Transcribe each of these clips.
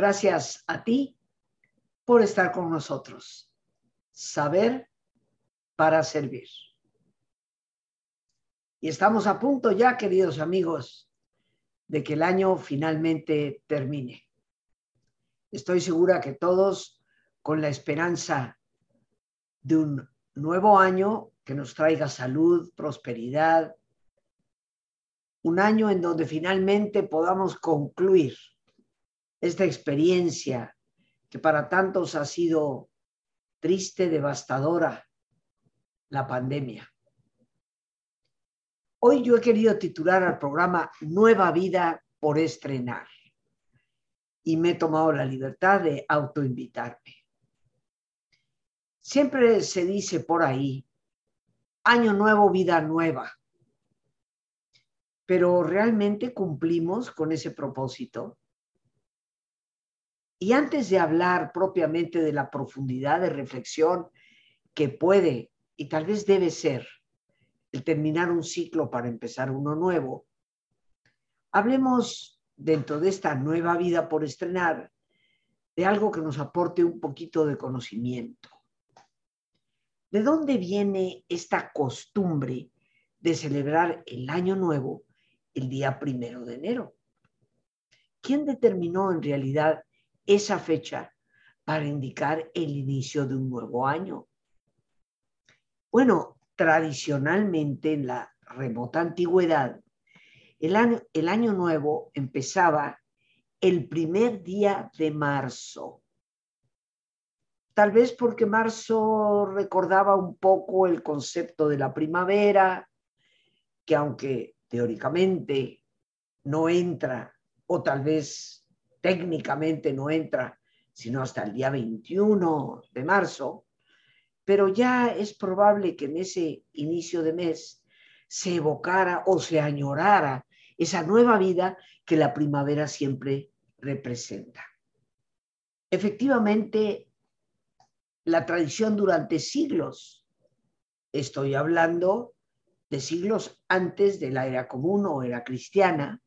Gracias a ti por estar con nosotros. Saber para servir. Y estamos a punto ya, queridos amigos, de que el año finalmente termine. Estoy segura que todos, con la esperanza de un nuevo año que nos traiga salud, prosperidad, un año en donde finalmente podamos concluir esta experiencia que para tantos ha sido triste, devastadora, la pandemia. Hoy yo he querido titular al programa Nueva vida por estrenar y me he tomado la libertad de autoinvitarme. Siempre se dice por ahí, año nuevo, vida nueva. Pero ¿realmente cumplimos con ese propósito? Y antes de hablar propiamente de la profundidad de reflexión que puede y tal vez debe ser el terminar un ciclo para empezar uno nuevo, hablemos dentro de esta nueva vida por estrenar de algo que nos aporte un poquito de conocimiento. ¿De dónde viene esta costumbre de celebrar el año nuevo el día primero de enero? ¿Quién determinó en realidad esa fecha para indicar el inicio de un nuevo año. Bueno, tradicionalmente en la remota antigüedad, el año, el año nuevo empezaba el primer día de marzo. Tal vez porque marzo recordaba un poco el concepto de la primavera, que aunque teóricamente no entra, o tal vez técnicamente no entra sino hasta el día 21 de marzo, pero ya es probable que en ese inicio de mes se evocara o se añorara esa nueva vida que la primavera siempre representa. Efectivamente, la tradición durante siglos, estoy hablando de siglos antes de la era común o era cristiana,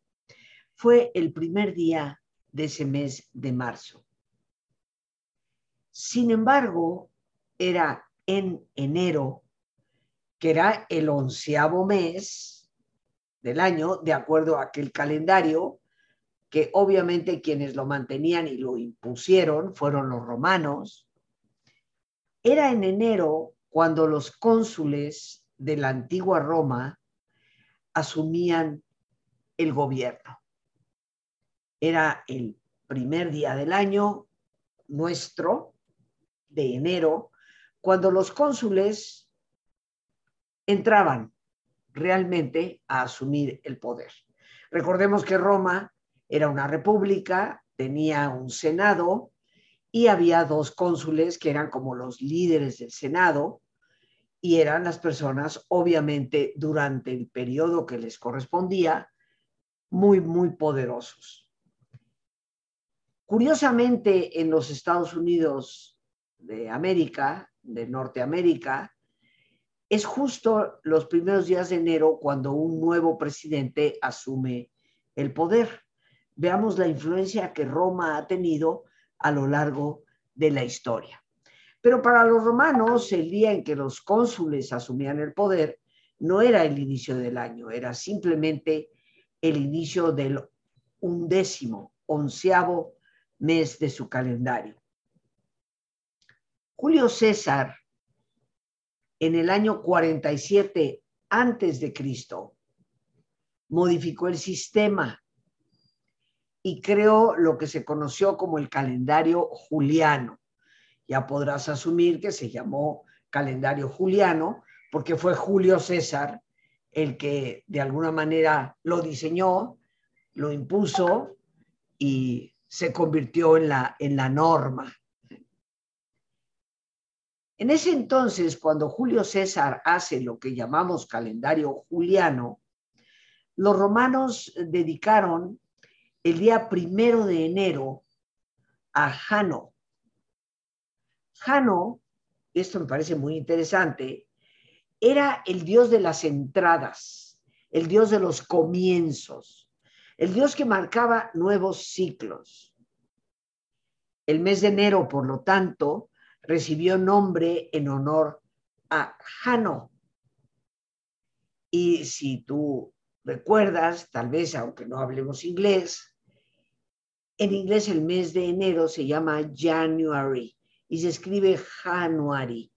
fue el primer día de ese mes de marzo. Sin embargo, era en enero, que era el onceavo mes del año, de acuerdo a aquel calendario, que obviamente quienes lo mantenían y lo impusieron fueron los romanos. Era en enero cuando los cónsules de la antigua Roma asumían el gobierno era el primer día del año nuestro, de enero, cuando los cónsules entraban realmente a asumir el poder. Recordemos que Roma era una república, tenía un senado y había dos cónsules que eran como los líderes del senado y eran las personas, obviamente, durante el periodo que les correspondía, muy, muy poderosos. Curiosamente, en los Estados Unidos de América, de Norteamérica, es justo los primeros días de enero cuando un nuevo presidente asume el poder. Veamos la influencia que Roma ha tenido a lo largo de la historia. Pero para los romanos, el día en que los cónsules asumían el poder no era el inicio del año, era simplemente el inicio del undécimo, onceavo mes de su calendario. Julio César, en el año 47 antes de Cristo, modificó el sistema y creó lo que se conoció como el calendario juliano. Ya podrás asumir que se llamó calendario juliano porque fue Julio César el que de alguna manera lo diseñó, lo impuso y se convirtió en la, en la norma. En ese entonces, cuando Julio César hace lo que llamamos calendario juliano, los romanos dedicaron el día primero de enero a Jano. Jano, esto me parece muy interesante, era el dios de las entradas, el dios de los comienzos el Dios que marcaba nuevos ciclos. El mes de enero, por lo tanto, recibió nombre en honor a Jano. Y si tú recuerdas, tal vez aunque no hablemos inglés, en inglés el mes de enero se llama January y se escribe January.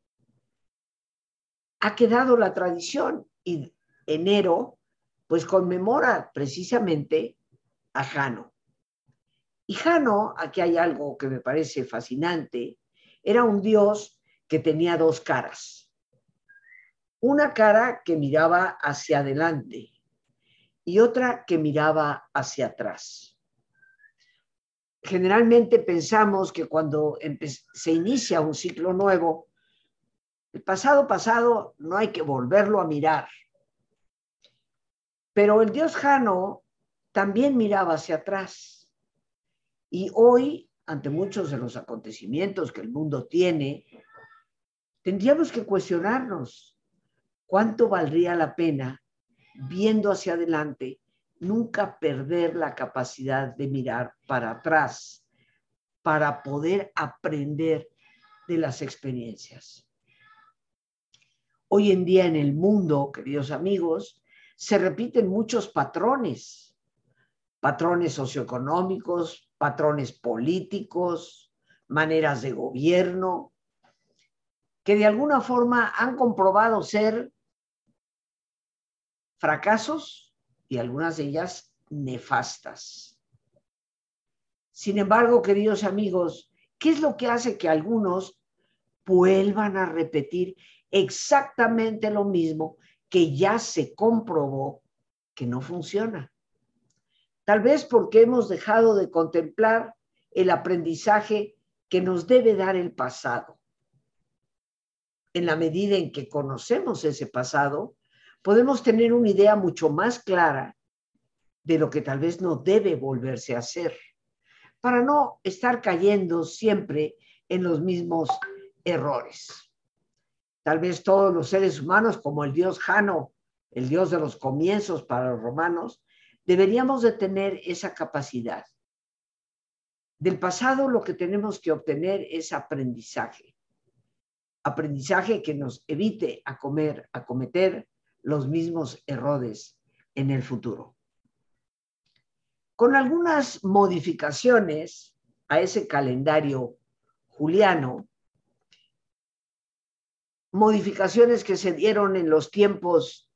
Ha quedado la tradición y enero pues conmemora precisamente a Jano. Y Jano, aquí hay algo que me parece fascinante, era un dios que tenía dos caras. Una cara que miraba hacia adelante y otra que miraba hacia atrás. Generalmente pensamos que cuando se inicia un ciclo nuevo, el pasado pasado no hay que volverlo a mirar. Pero el dios Jano también miraba hacia atrás. Y hoy, ante muchos de los acontecimientos que el mundo tiene, tendríamos que cuestionarnos cuánto valdría la pena viendo hacia adelante, nunca perder la capacidad de mirar para atrás para poder aprender de las experiencias. Hoy en día en el mundo, queridos amigos, se repiten muchos patrones, patrones socioeconómicos, patrones políticos, maneras de gobierno, que de alguna forma han comprobado ser fracasos y algunas de ellas nefastas. Sin embargo, queridos amigos, ¿qué es lo que hace que algunos vuelvan a repetir exactamente lo mismo que ya se comprobó que no funciona? Tal vez porque hemos dejado de contemplar el aprendizaje que nos debe dar el pasado. En la medida en que conocemos ese pasado, podemos tener una idea mucho más clara de lo que tal vez no debe volverse a hacer, para no estar cayendo siempre en los mismos errores. Tal vez todos los seres humanos, como el dios Jano, el dios de los comienzos para los romanos, deberíamos de tener esa capacidad. Del pasado lo que tenemos que obtener es aprendizaje. Aprendizaje que nos evite a comer, a cometer los mismos errores en el futuro. Con algunas modificaciones a ese calendario juliano, modificaciones que se dieron en los tiempos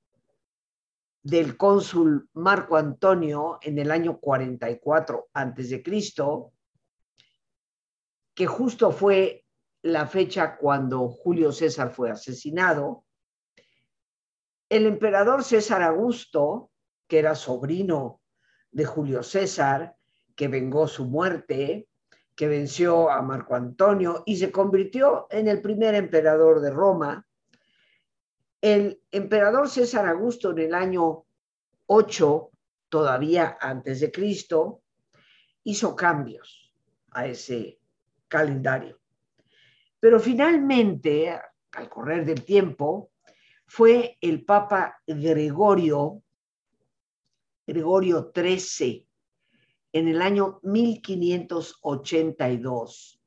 del cónsul Marco Antonio en el año 44 antes Cristo, que justo fue la fecha cuando Julio César fue asesinado, el emperador César Augusto, que era sobrino de Julio César, que vengó su muerte, que venció a Marco Antonio y se convirtió en el primer emperador de Roma. El emperador César Augusto en el año 8, todavía antes de Cristo, hizo cambios a ese calendario. Pero finalmente, al correr del tiempo, fue el Papa Gregorio, Gregorio XIII, en el año 1582,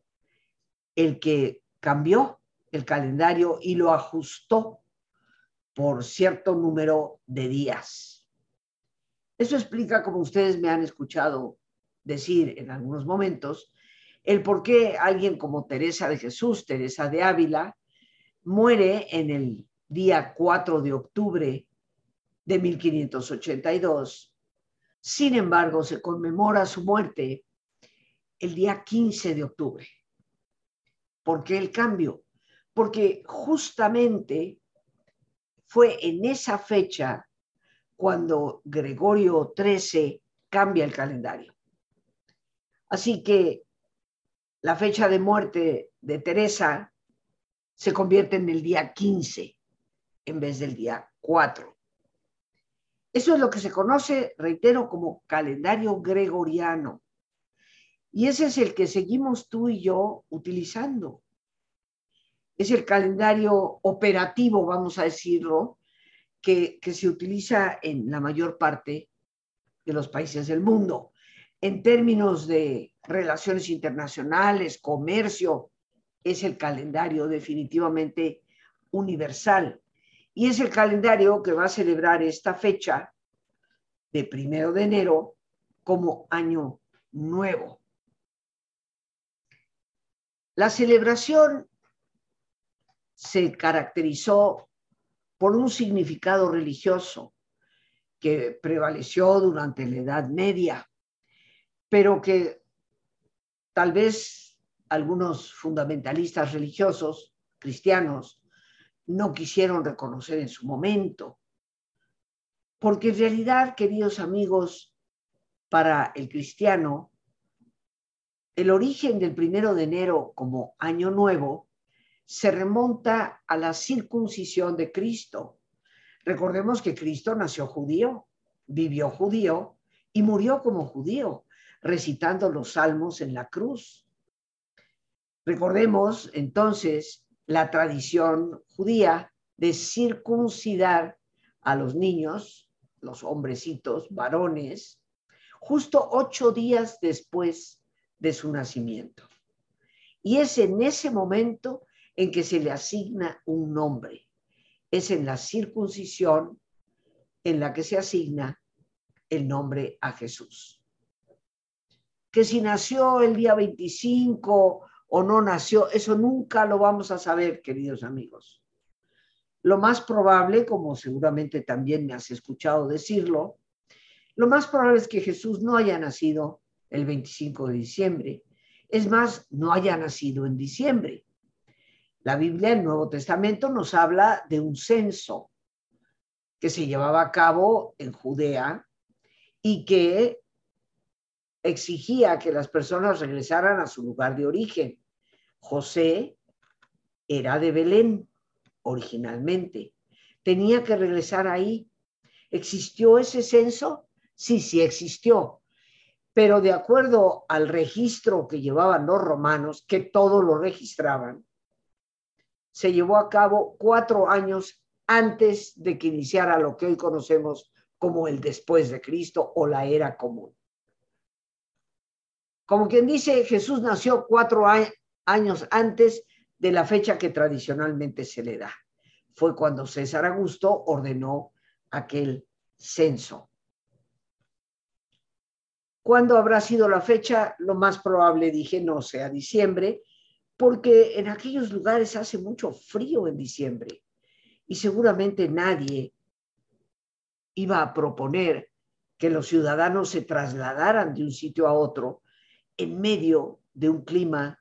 el que cambió el calendario y lo ajustó por cierto número de días. Eso explica, como ustedes me han escuchado decir en algunos momentos, el por qué alguien como Teresa de Jesús, Teresa de Ávila, muere en el día 4 de octubre de 1582. Sin embargo, se conmemora su muerte el día 15 de octubre. ¿Por qué el cambio? Porque justamente fue en esa fecha cuando Gregorio XIII cambia el calendario. Así que la fecha de muerte de Teresa se convierte en el día 15 en vez del día 4. Eso es lo que se conoce, reitero, como calendario gregoriano. Y ese es el que seguimos tú y yo utilizando. Es el calendario operativo, vamos a decirlo, que, que se utiliza en la mayor parte de los países del mundo. En términos de relaciones internacionales, comercio, es el calendario definitivamente universal. Y es el calendario que va a celebrar esta fecha de primero de enero como año nuevo. La celebración se caracterizó por un significado religioso que prevaleció durante la Edad Media, pero que tal vez algunos fundamentalistas religiosos cristianos no quisieron reconocer en su momento. Porque en realidad, queridos amigos, para el cristiano, el origen del primero de enero como año nuevo se remonta a la circuncisión de Cristo. Recordemos que Cristo nació judío, vivió judío y murió como judío, recitando los salmos en la cruz. Recordemos entonces la tradición judía de circuncidar a los niños, los hombrecitos, varones, justo ocho días después de su nacimiento. Y es en ese momento en que se le asigna un nombre. Es en la circuncisión en la que se asigna el nombre a Jesús. Que si nació el día 25 o no nació, eso nunca lo vamos a saber, queridos amigos. Lo más probable, como seguramente también me has escuchado decirlo, lo más probable es que Jesús no haya nacido el 25 de diciembre. Es más, no haya nacido en diciembre. La Biblia, el Nuevo Testamento, nos habla de un censo que se llevaba a cabo en Judea y que exigía que las personas regresaran a su lugar de origen. José era de Belén originalmente. Tenía que regresar ahí. ¿Existió ese censo? Sí, sí existió. Pero de acuerdo al registro que llevaban los romanos, que todo lo registraban, se llevó a cabo cuatro años antes de que iniciara lo que hoy conocemos como el después de Cristo o la era común. Como quien dice, Jesús nació cuatro años antes de la fecha que tradicionalmente se le da. Fue cuando César Augusto ordenó aquel censo. ¿Cuándo habrá sido la fecha? Lo más probable, dije, no sea diciembre, porque en aquellos lugares hace mucho frío en diciembre y seguramente nadie iba a proponer que los ciudadanos se trasladaran de un sitio a otro en medio de un clima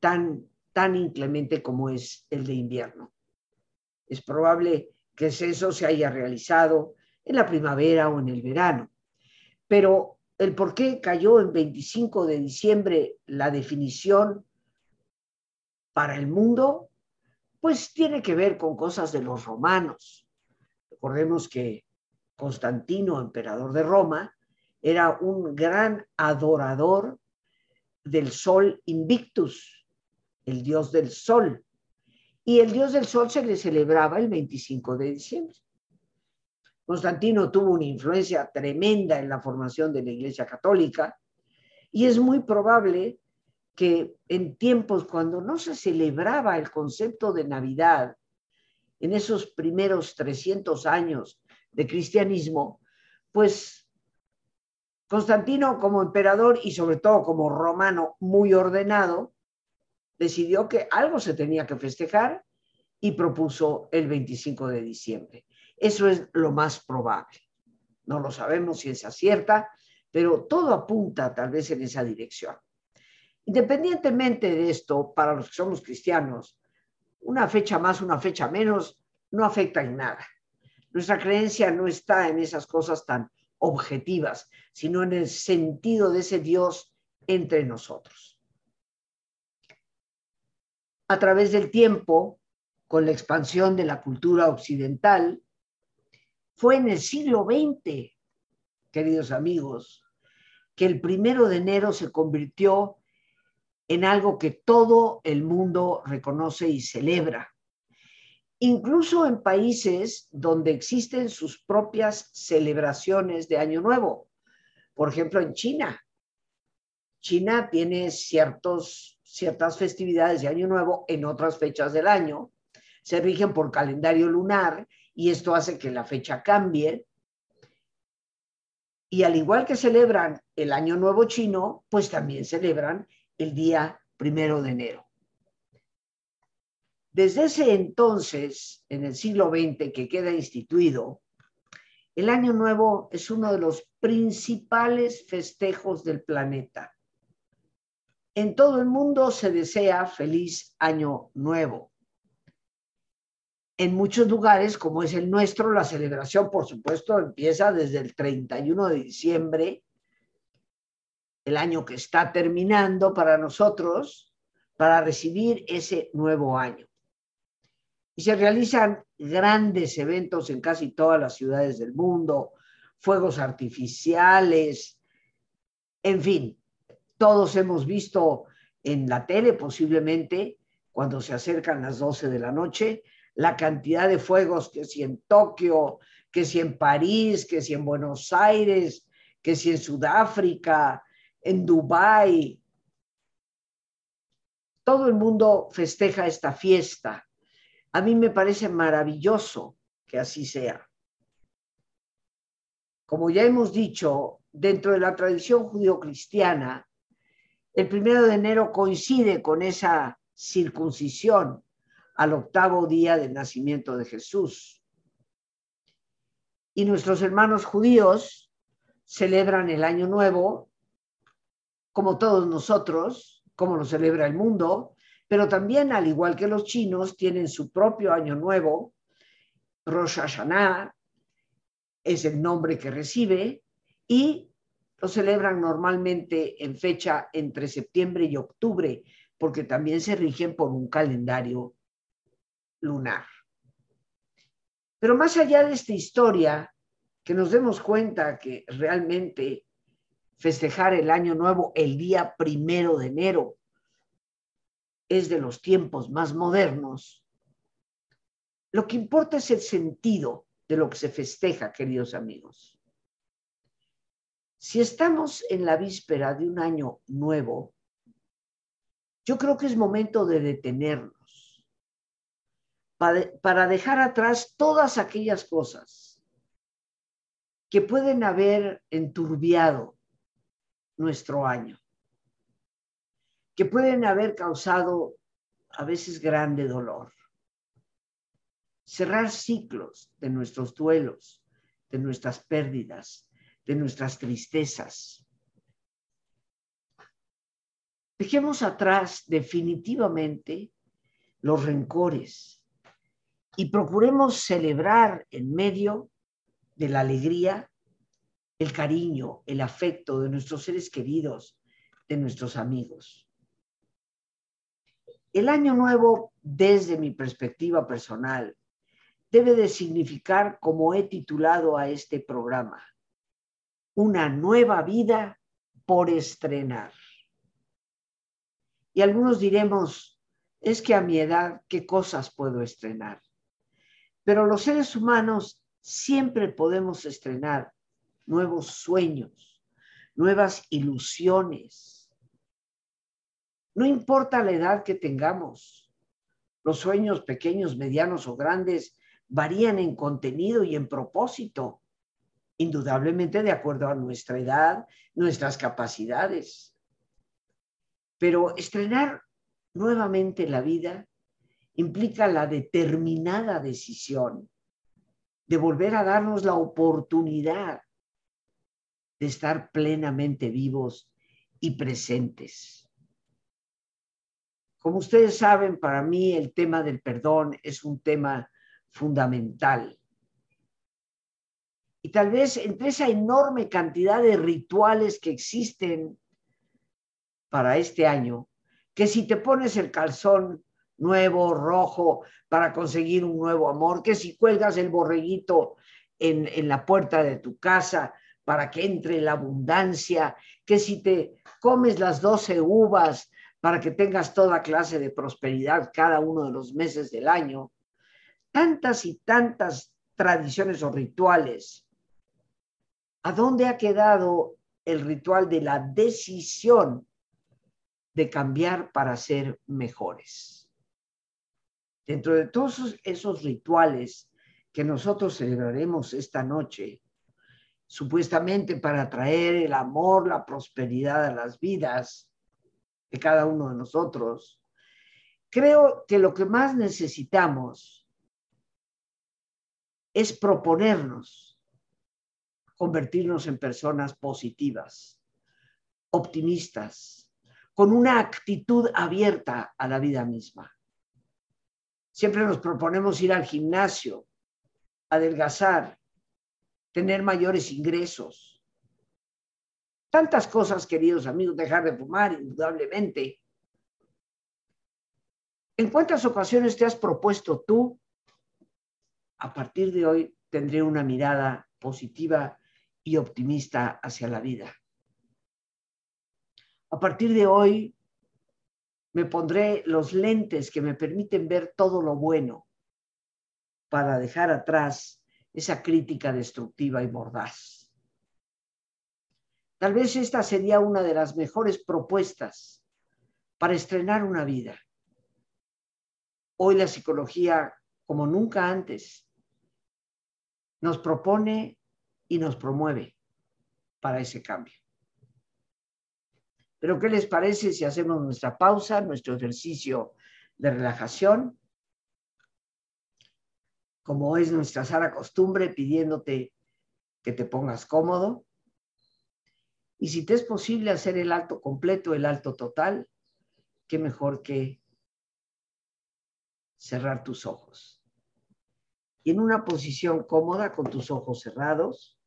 tan, tan inclemente como es el de invierno. Es probable que eso se haya realizado en la primavera o en el verano, pero el por qué cayó en 25 de diciembre la definición para el mundo, pues tiene que ver con cosas de los romanos. Recordemos que Constantino, emperador de Roma, era un gran adorador del sol Invictus, el dios del sol. Y el dios del sol se le celebraba el 25 de diciembre. Constantino tuvo una influencia tremenda en la formación de la Iglesia Católica y es muy probable que en tiempos cuando no se celebraba el concepto de Navidad, en esos primeros 300 años de cristianismo, pues Constantino como emperador y sobre todo como romano muy ordenado, decidió que algo se tenía que festejar y propuso el 25 de diciembre. Eso es lo más probable. No lo sabemos si es cierta, pero todo apunta tal vez en esa dirección. Independientemente de esto, para los que somos cristianos, una fecha más, una fecha menos, no afecta en nada. Nuestra creencia no está en esas cosas tan objetivas, sino en el sentido de ese Dios entre nosotros. A través del tiempo, con la expansión de la cultura occidental, fue en el siglo XX, queridos amigos, que el primero de enero se convirtió en algo que todo el mundo reconoce y celebra. Incluso en países donde existen sus propias celebraciones de Año Nuevo. Por ejemplo, en China. China tiene ciertos, ciertas festividades de Año Nuevo en otras fechas del año, se rigen por calendario lunar y esto hace que la fecha cambie. Y al igual que celebran el Año Nuevo chino, pues también celebran el día primero de enero. Desde ese entonces, en el siglo XX, que queda instituido, el Año Nuevo es uno de los principales festejos del planeta. En todo el mundo se desea feliz Año Nuevo. En muchos lugares, como es el nuestro, la celebración, por supuesto, empieza desde el 31 de diciembre, el año que está terminando para nosotros, para recibir ese nuevo año y se realizan grandes eventos en casi todas las ciudades del mundo, fuegos artificiales, en fin, todos hemos visto en la tele posiblemente cuando se acercan las 12 de la noche la cantidad de fuegos que si en Tokio, que si en París, que si en Buenos Aires, que si en Sudáfrica, en Dubái. Todo el mundo festeja esta fiesta a mí me parece maravilloso que así sea. Como ya hemos dicho, dentro de la tradición judío-cristiana, el primero de enero coincide con esa circuncisión al octavo día del nacimiento de Jesús. Y nuestros hermanos judíos celebran el año nuevo, como todos nosotros, como lo celebra el mundo, pero también, al igual que los chinos, tienen su propio año nuevo. Rosh Hashanah es el nombre que recibe y lo celebran normalmente en fecha entre septiembre y octubre, porque también se rigen por un calendario lunar. Pero más allá de esta historia, que nos demos cuenta que realmente festejar el año nuevo el día primero de enero es de los tiempos más modernos, lo que importa es el sentido de lo que se festeja, queridos amigos. Si estamos en la víspera de un año nuevo, yo creo que es momento de detenernos para dejar atrás todas aquellas cosas que pueden haber enturbiado nuestro año que pueden haber causado a veces grande dolor. Cerrar ciclos de nuestros duelos, de nuestras pérdidas, de nuestras tristezas. Dejemos atrás definitivamente los rencores y procuremos celebrar en medio de la alegría el cariño, el afecto de nuestros seres queridos, de nuestros amigos. El año nuevo, desde mi perspectiva personal, debe de significar, como he titulado a este programa, una nueva vida por estrenar. Y algunos diremos, es que a mi edad, ¿qué cosas puedo estrenar? Pero los seres humanos siempre podemos estrenar nuevos sueños, nuevas ilusiones, no importa la edad que tengamos, los sueños pequeños, medianos o grandes varían en contenido y en propósito, indudablemente de acuerdo a nuestra edad, nuestras capacidades. Pero estrenar nuevamente la vida implica la determinada decisión de volver a darnos la oportunidad de estar plenamente vivos y presentes. Como ustedes saben, para mí el tema del perdón es un tema fundamental. Y tal vez entre esa enorme cantidad de rituales que existen para este año, que si te pones el calzón nuevo, rojo, para conseguir un nuevo amor, que si cuelgas el borreguito en, en la puerta de tu casa para que entre la abundancia, que si te comes las doce uvas para que tengas toda clase de prosperidad cada uno de los meses del año. Tantas y tantas tradiciones o rituales. ¿A dónde ha quedado el ritual de la decisión de cambiar para ser mejores. Dentro de todos esos rituales que nosotros celebraremos esta noche, supuestamente para traer el amor, la prosperidad a las vidas de cada uno de nosotros, creo que lo que más necesitamos es proponernos convertirnos en personas positivas, optimistas, con una actitud abierta a la vida misma. Siempre nos proponemos ir al gimnasio, adelgazar, tener mayores ingresos. Tantas cosas, queridos amigos, dejar de fumar, indudablemente. ¿En cuántas ocasiones te has propuesto tú? A partir de hoy tendré una mirada positiva y optimista hacia la vida. A partir de hoy me pondré los lentes que me permiten ver todo lo bueno para dejar atrás esa crítica destructiva y mordaz. Tal vez esta sería una de las mejores propuestas para estrenar una vida. Hoy la psicología, como nunca antes, nos propone y nos promueve para ese cambio. Pero ¿qué les parece si hacemos nuestra pausa, nuestro ejercicio de relajación? Como es nuestra sana costumbre, pidiéndote que te pongas cómodo. Y si te es posible hacer el alto completo, el alto total, qué mejor que cerrar tus ojos. Y en una posición cómoda, con tus ojos cerrados,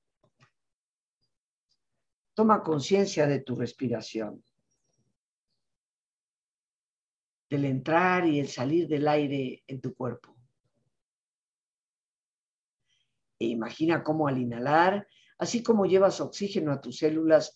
toma conciencia de tu respiración del entrar y el salir del aire en tu cuerpo. E imagina cómo al inhalar, así como llevas oxígeno a tus células,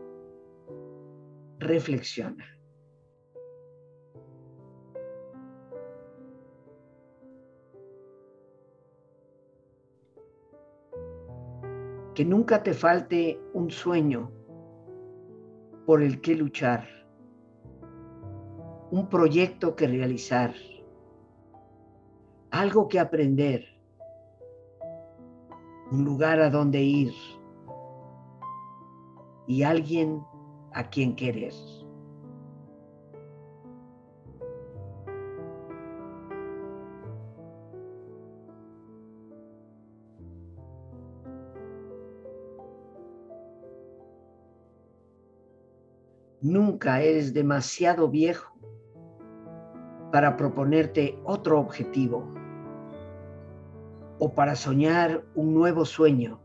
reflexiona. Que nunca te falte un sueño por el que luchar, un proyecto que realizar, algo que aprender, un lugar a donde ir y alguien a quien querer. Nunca eres demasiado viejo para proponerte otro objetivo o para soñar un nuevo sueño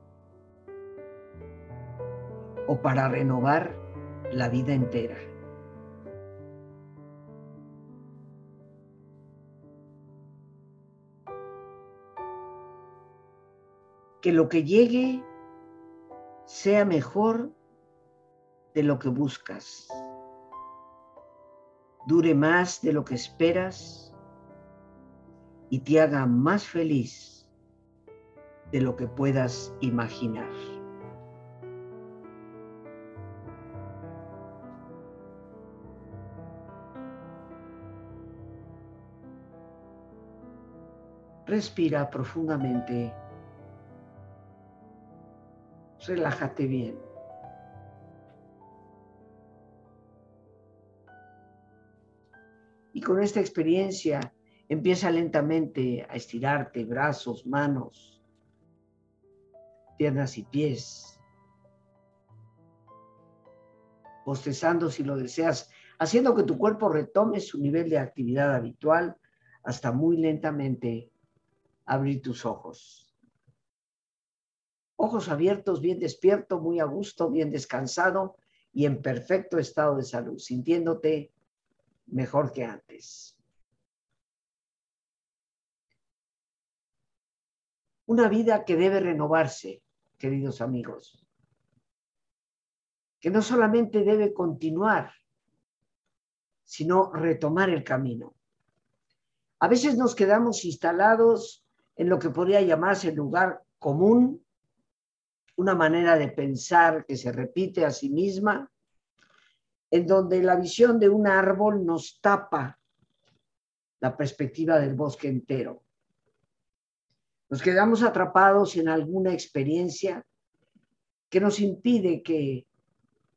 o para renovar la vida entera. Que lo que llegue sea mejor de lo que buscas, dure más de lo que esperas y te haga más feliz de lo que puedas imaginar. Respira profundamente. Relájate bien. Y con esta experiencia empieza lentamente a estirarte brazos, manos, piernas y pies, bostezando si lo deseas, haciendo que tu cuerpo retome su nivel de actividad habitual hasta muy lentamente abrir tus ojos. Ojos abiertos, bien despierto, muy a gusto, bien descansado y en perfecto estado de salud, sintiéndote mejor que antes. Una vida que debe renovarse, queridos amigos, que no solamente debe continuar, sino retomar el camino. A veces nos quedamos instalados en lo que podría llamarse lugar común, una manera de pensar que se repite a sí misma, en donde la visión de un árbol nos tapa la perspectiva del bosque entero. Nos quedamos atrapados en alguna experiencia que nos impide que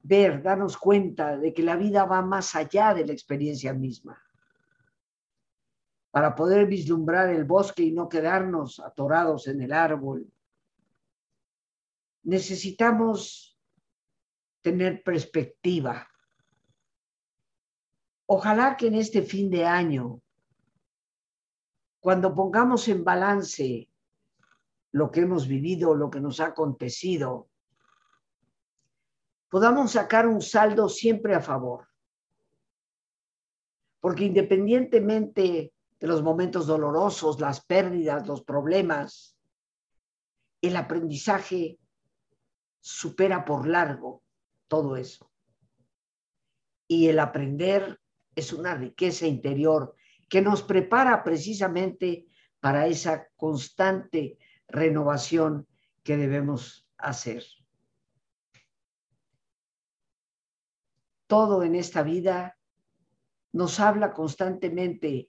ver, darnos cuenta de que la vida va más allá de la experiencia misma. Para poder vislumbrar el bosque y no quedarnos atorados en el árbol, necesitamos tener perspectiva. Ojalá que en este fin de año, cuando pongamos en balance lo que hemos vivido, lo que nos ha acontecido, podamos sacar un saldo siempre a favor. Porque independientemente de los momentos dolorosos, las pérdidas, los problemas, el aprendizaje supera por largo todo eso. Y el aprender es una riqueza interior que nos prepara precisamente para esa constante renovación que debemos hacer. Todo en esta vida nos habla constantemente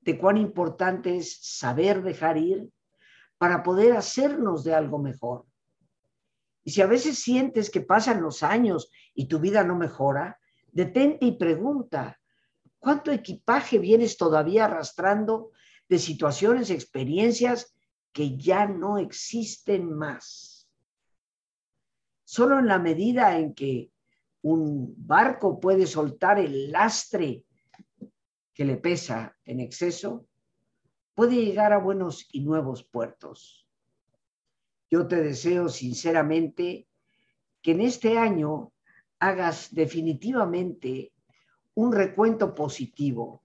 de cuán importante es saber dejar ir para poder hacernos de algo mejor. Y si a veces sientes que pasan los años y tu vida no mejora, detente y pregunta, ¿cuánto equipaje vienes todavía arrastrando de situaciones, experiencias que ya no existen más? Solo en la medida en que un barco puede soltar el lastre que le pesa en exceso, puede llegar a buenos y nuevos puertos. Yo te deseo sinceramente que en este año hagas definitivamente un recuento positivo.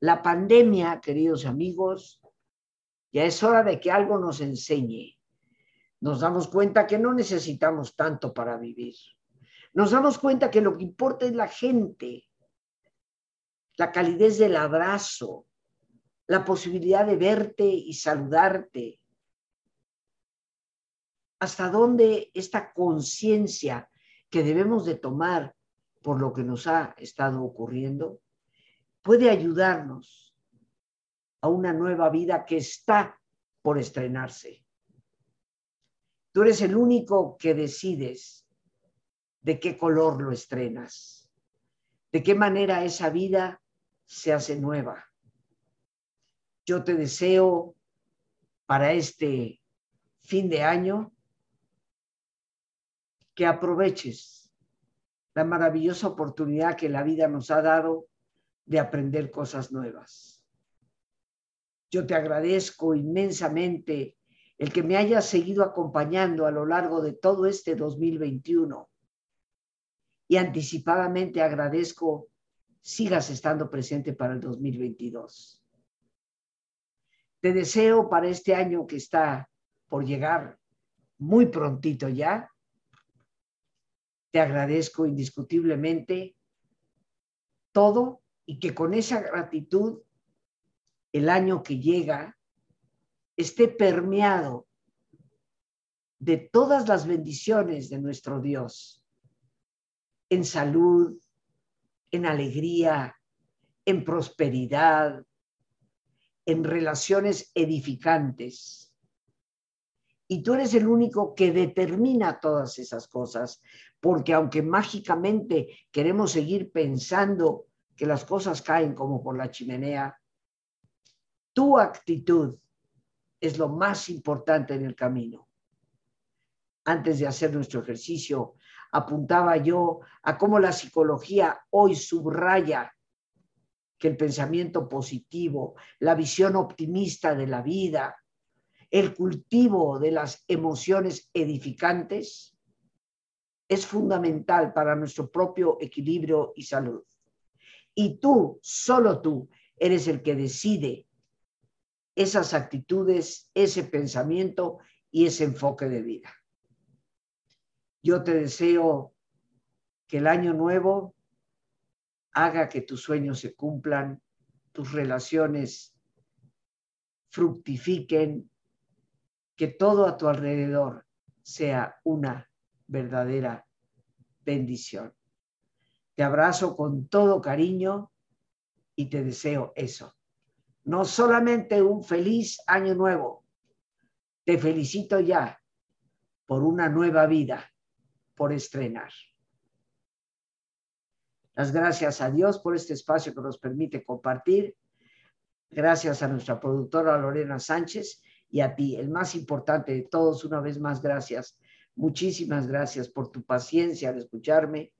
La pandemia, queridos amigos, ya es hora de que algo nos enseñe. Nos damos cuenta que no necesitamos tanto para vivir. Nos damos cuenta que lo que importa es la gente, la calidez del abrazo, la posibilidad de verte y saludarte, hasta dónde esta conciencia que debemos de tomar por lo que nos ha estado ocurriendo puede ayudarnos a una nueva vida que está por estrenarse. Tú eres el único que decides de qué color lo estrenas, de qué manera esa vida se hace nueva. Yo te deseo para este fin de año que aproveches la maravillosa oportunidad que la vida nos ha dado de aprender cosas nuevas. Yo te agradezco inmensamente el que me hayas seguido acompañando a lo largo de todo este 2021 y anticipadamente agradezco sigas estando presente para el 2022. Te deseo para este año que está por llegar muy prontito ya, te agradezco indiscutiblemente todo y que con esa gratitud el año que llega esté permeado de todas las bendiciones de nuestro Dios, en salud, en alegría, en prosperidad, en relaciones edificantes y tú eres el único que determina todas esas cosas, porque aunque mágicamente queremos seguir pensando que las cosas caen como por la chimenea, tu actitud es lo más importante en el camino. Antes de hacer nuestro ejercicio, apuntaba yo a cómo la psicología hoy subraya que el pensamiento positivo, la visión optimista de la vida, el cultivo de las emociones edificantes es fundamental para nuestro propio equilibrio y salud. Y tú, solo tú, eres el que decide esas actitudes, ese pensamiento y ese enfoque de vida. Yo te deseo Que el año nuevo haga que tus sueños se cumplan, tus relaciones fructifiquen, que todo a tu alrededor sea una verdadera bendición. Te abrazo con todo cariño y te deseo eso. No solamente un feliz año nuevo, te felicito ya por una nueva vida, por estrenar. Las gracias a Dios por este espacio que nos permite compartir. Gracias a nuestra productora Lorena Sánchez y a ti, el más importante de todos, una vez más, gracias. Muchísimas gracias por tu paciencia al escucharme,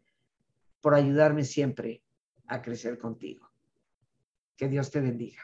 por ayudarme siempre a crecer contigo. Que Dios te bendiga.